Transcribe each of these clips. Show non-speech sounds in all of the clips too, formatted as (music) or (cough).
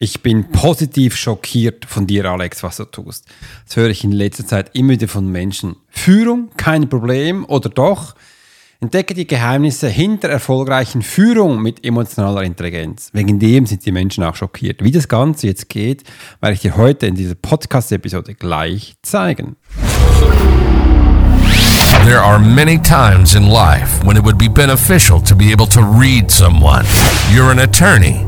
Ich bin positiv schockiert von dir, Alex, was du tust. Das höre ich in letzter Zeit immer wieder von Menschen. Führung, kein Problem oder doch? Entdecke die Geheimnisse hinter erfolgreichen Führung mit emotionaler Intelligenz. Wegen dem sind die Menschen auch schockiert. Wie das Ganze jetzt geht, werde ich dir heute in dieser Podcast-Episode gleich zeigen. There are many times in life when it would be beneficial to be able to read someone. You're an attorney.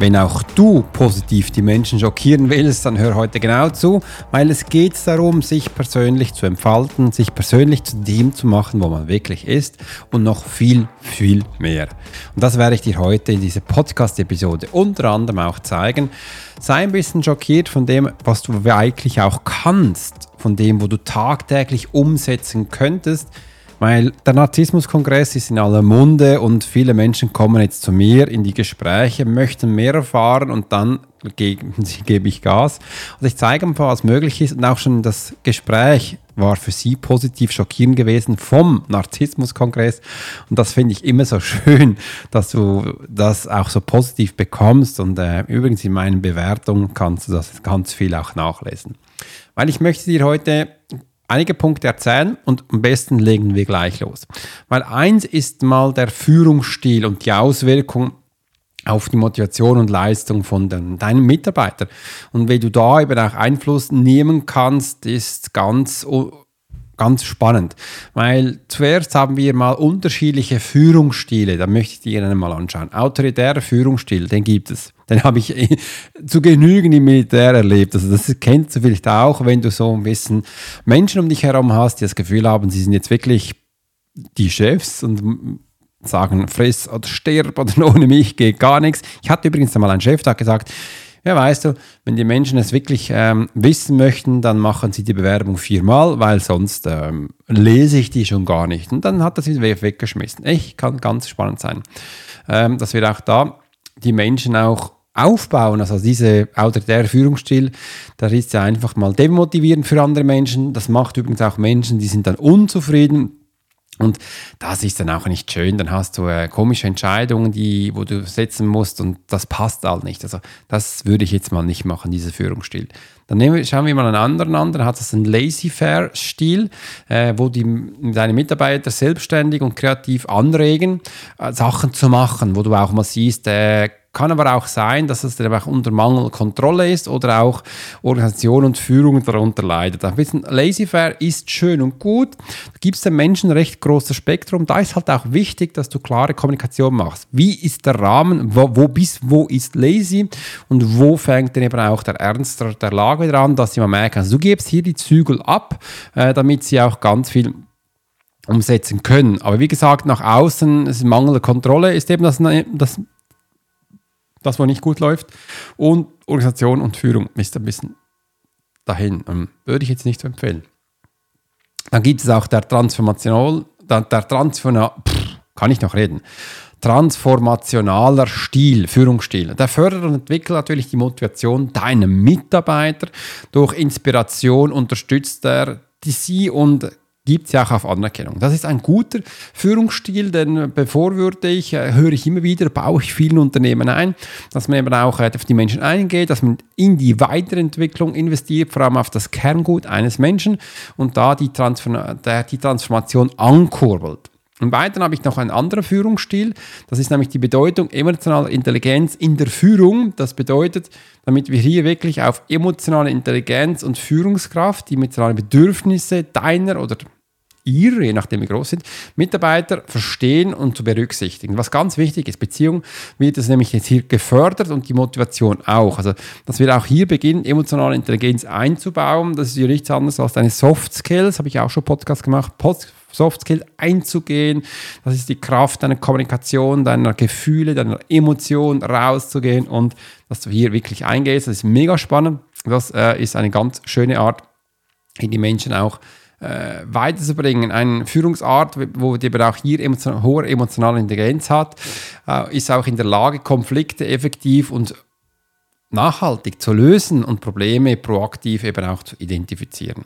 Wenn auch du positiv die Menschen schockieren willst, dann hör heute genau zu, weil es geht darum, sich persönlich zu entfalten, sich persönlich zu dem zu machen, wo man wirklich ist und noch viel, viel mehr. Und das werde ich dir heute in dieser Podcast-Episode unter anderem auch zeigen. Sei ein bisschen schockiert von dem, was du eigentlich auch kannst, von dem, wo du tagtäglich umsetzen könntest, weil der Narzissmuskongress ist in aller Munde und viele Menschen kommen jetzt zu mir in die Gespräche, möchten mehr erfahren und dann gebe, (laughs) gebe ich Gas. Und ich zeige ein paar, was möglich ist und auch schon das Gespräch war für sie positiv schockierend gewesen vom Narzissmuskongress. Und das finde ich immer so (laughs) schön, dass du das auch so positiv bekommst. Und äh, übrigens in meinen Bewertungen kannst du das ganz viel auch nachlesen. Weil ich möchte dir heute einige Punkte erzählen und am besten legen wir gleich los. Weil eins ist mal der Führungsstil und die Auswirkung auf die Motivation und Leistung von deinen Mitarbeitern. Und wie du da eben auch Einfluss nehmen kannst, ist ganz ganz spannend, weil zuerst haben wir mal unterschiedliche Führungsstile, da möchte ich dir mal anschauen. Autoritärer Führungsstil, den gibt es. Den habe ich (laughs) zu Genügen im Militär erlebt. Also das kennst du vielleicht auch, wenn du so ein bisschen Menschen um dich herum hast, die das Gefühl haben, sie sind jetzt wirklich die Chefs und sagen, friss oder stirb oder (laughs) ohne mich geht gar nichts. Ich hatte übrigens einmal einen Chef, der hat gesagt, ja, weißt du, wenn die Menschen es wirklich ähm, wissen möchten, dann machen sie die Bewerbung viermal, weil sonst ähm, lese ich die schon gar nicht. Und dann hat er sie weggeschmissen. Echt, kann ganz spannend sein, ähm, dass wir auch da die Menschen auch aufbauen. Also diese autoritäre Führungsstil, da ist ja einfach mal demotivierend für andere Menschen. Das macht übrigens auch Menschen, die sind dann unzufrieden und das ist dann auch nicht schön. Dann hast du äh, komische Entscheidungen, die, wo du setzen musst und das passt halt nicht. Also das würde ich jetzt mal nicht machen, dieser Führungsstil. Dann nehmen, schauen wir mal einen anderen an. Dann hat das einen Lazy-Fair-Stil, äh, wo die, deine Mitarbeiter selbstständig und kreativ anregen, äh, Sachen zu machen, wo du auch mal siehst, äh, kann aber auch sein, dass es einfach unter Mangel Kontrolle ist oder auch Organisation und Führung darunter leidet. Ein bisschen laissez-faire ist schön und gut. Da gibt es den Menschen recht großes Spektrum. Da ist halt auch wichtig, dass du klare Kommunikation machst. Wie ist der Rahmen? Wo, wo, bist, wo ist lazy? Und wo fängt dann eben auch der Ernst der Lage wieder dass sie mal merken, also du gibst hier die Zügel ab, äh, damit sie auch ganz viel umsetzen können. Aber wie gesagt, nach außen, ist mangelnde Kontrolle, ist eben das, das das, was nicht gut läuft. Und Organisation und Führung ist ein bisschen dahin. Ähm, würde ich jetzt nicht so empfehlen. Dann gibt es auch der Transformational, der, der Transforma, kann ich noch reden. Transformationaler Stil, Führungsstil. Der fördert und entwickelt natürlich die Motivation deiner Mitarbeiter. Durch Inspiration unterstützt er die sie und gibt es ja auch auf Anerkennung. Das ist ein guter Führungsstil, denn bevor würde ich, äh, höre ich immer wieder, baue ich vielen Unternehmen ein, dass man eben auch äh, auf die Menschen eingeht, dass man in die Weiterentwicklung investiert, vor allem auf das Kerngut eines Menschen und da die, Transform die Transformation ankurbelt. Im Weiteren habe ich noch einen anderen Führungsstil. Das ist nämlich die Bedeutung emotionaler Intelligenz in der Führung. Das bedeutet, damit wir hier wirklich auf emotionale Intelligenz und Führungskraft, die emotionalen Bedürfnisse deiner oder ihre, je nachdem wie groß sind, Mitarbeiter verstehen und zu berücksichtigen. Was ganz wichtig ist, Beziehung wird es nämlich jetzt hier gefördert und die Motivation auch. Also, dass wir auch hier beginnen, emotionale Intelligenz einzubauen. Das ist ja nichts anderes als deine Soft Skills, habe ich auch schon Podcast gemacht. Pod Soft Skill einzugehen. Das ist die Kraft deiner Kommunikation, deiner Gefühle, deiner Emotionen rauszugehen und dass du hier wirklich eingehst. Das ist mega spannend. Das äh, ist eine ganz schöne Art, in die Menschen auch äh, weiterzubringen. Eine Führungsart, wo die aber auch hier emotion hohe emotionale Intelligenz hat, äh, ist auch in der Lage, Konflikte effektiv und nachhaltig zu lösen und Probleme proaktiv eben auch zu identifizieren.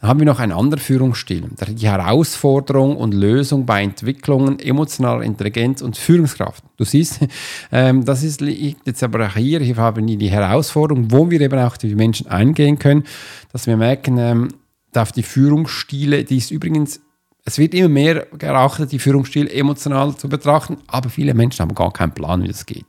Dann haben wir noch einen anderen Führungsstil, die Herausforderung und Lösung bei Entwicklungen emotionaler Intelligenz und Führungskraft. Du siehst, (laughs) ähm, das ist jetzt aber auch hier, hier haben wir die Herausforderung, wo wir eben auch die Menschen eingehen können, dass wir merken, ähm, auf die Führungsstile, die ist übrigens es wird immer mehr gerachtet, die Führungsstil emotional zu betrachten, aber viele Menschen haben gar keinen Plan, wie das geht.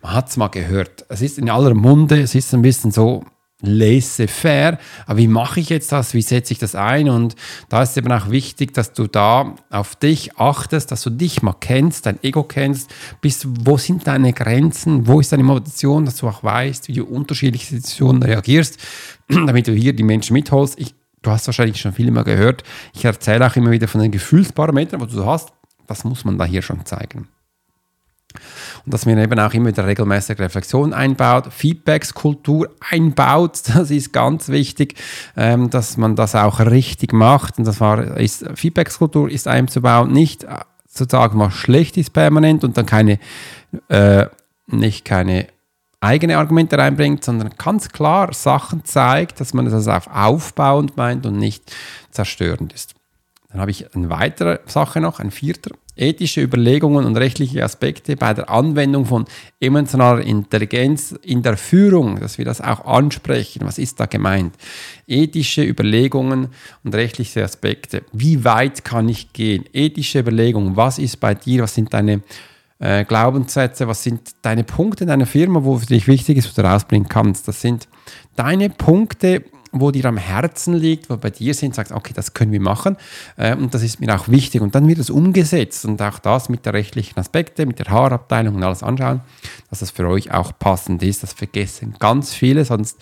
Man hat es mal gehört. Es ist in aller Munde, es ist ein bisschen so, laissez-faire. Aber wie mache ich jetzt das? Wie setze ich das ein? Und da ist eben auch wichtig, dass du da auf dich achtest, dass du dich mal kennst, dein Ego kennst, bis wo sind deine Grenzen, wo ist deine Motivation, dass du auch weißt, wie du unterschiedliche Situationen reagierst, (clears throat) damit du hier die Menschen mitholst. Ich, du hast wahrscheinlich schon viel immer gehört. Ich erzähle auch immer wieder von den Gefühlsparametern, was du hast. Das muss man da hier schon zeigen. Und dass man eben auch immer wieder regelmäßig Reflexion einbaut, Feedbackskultur einbaut, (laughs) das ist ganz wichtig, ähm, dass man das auch richtig macht. Und das war, ist, Feedbackskultur ist einzubauen, nicht äh, zu sagen, was schlecht ist permanent und dann keine, äh, nicht keine eigene Argumente reinbringt, sondern ganz klar Sachen zeigt, dass man das auf aufbauend meint und nicht zerstörend ist. Dann habe ich eine weitere Sache noch, ein vierter ethische Überlegungen und rechtliche Aspekte bei der Anwendung von emotionaler Intelligenz in der Führung, dass wir das auch ansprechen. Was ist da gemeint? Ethische Überlegungen und rechtliche Aspekte. Wie weit kann ich gehen? Ethische Überlegungen. Was ist bei dir? Was sind deine äh, Glaubenssätze? Was sind deine Punkte in deiner Firma, wo für dich wichtig ist, was du rausbringen kannst? Das sind deine Punkte, wo dir am Herzen liegt, wo bei dir sind, sagst, okay, das können wir machen äh, und das ist mir auch wichtig. Und dann wird es umgesetzt und auch das mit der rechtlichen Aspekte, mit der Haarabteilung und alles anschauen, dass das für euch auch passend ist. Das vergessen ganz viele, sonst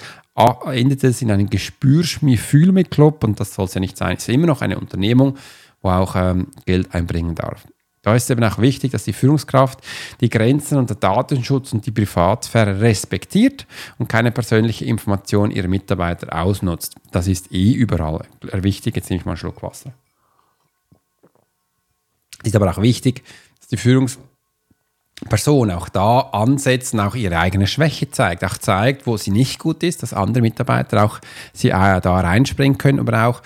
endet es in einem Gespürschmi-Fühl mit Club und das soll es ja nicht sein. Es ist immer noch eine Unternehmung, wo auch ähm, Geld einbringen darf. Da ist eben auch wichtig, dass die Führungskraft die Grenzen und der Datenschutz und die Privatsphäre respektiert und keine persönliche Information ihrer Mitarbeiter ausnutzt. Das ist eh überall wichtig. Jetzt nehme ich mal einen Schluck Wasser. Es ist aber auch wichtig, dass die Führungsperson auch da ansetzen, auch ihre eigene Schwäche zeigt, auch zeigt, wo sie nicht gut ist, dass andere Mitarbeiter auch sie äh, da reinspringen können, aber auch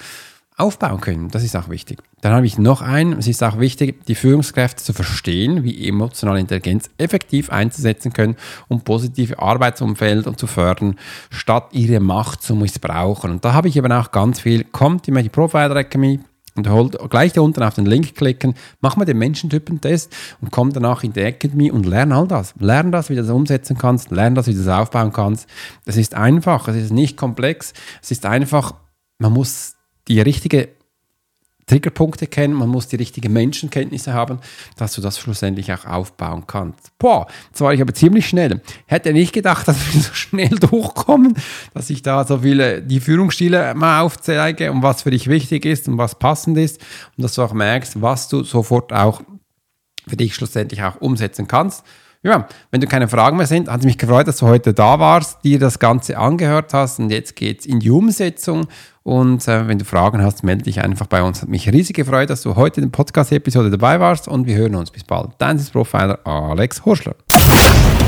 aufbauen können. Das ist auch wichtig. Dann habe ich noch einen. Es ist auch wichtig, die Führungskräfte zu verstehen, wie emotionale Intelligenz effektiv einzusetzen können, um positive Arbeitsumfelder zu fördern, statt ihre Macht zu missbrauchen. Und da habe ich eben auch ganz viel. Kommt in die Profiler Academy und holt gleich da unten auf den Link klicken, mach mal den Menschentypentest und komm danach in die Academy und lern all das. Lern das, wie du das umsetzen kannst, lern das, wie du das aufbauen kannst. Es ist einfach, es ist nicht komplex, es ist einfach, man muss die richtige Triggerpunkte kennen, man muss die richtigen Menschenkenntnisse haben, dass du das schlussendlich auch aufbauen kannst. Boah, jetzt war ich aber ziemlich schnell. Hätte nicht gedacht, dass wir so schnell (laughs) durchkommen, dass ich da so viele die Führungsstile mal aufzeige und was für dich wichtig ist und was passend ist und dass du auch merkst, was du sofort auch für dich schlussendlich auch umsetzen kannst. Ja, wenn du keine Fragen mehr sind, hat es mich gefreut, dass du heute da warst, dir das Ganze angehört hast und jetzt geht es in die Umsetzung und äh, wenn du Fragen hast, melde dich einfach bei uns. Hat mich riesig gefreut, dass du heute in der Podcast-Episode dabei warst und wir hören uns. Bis bald. Dein Profiler Alex Horschler.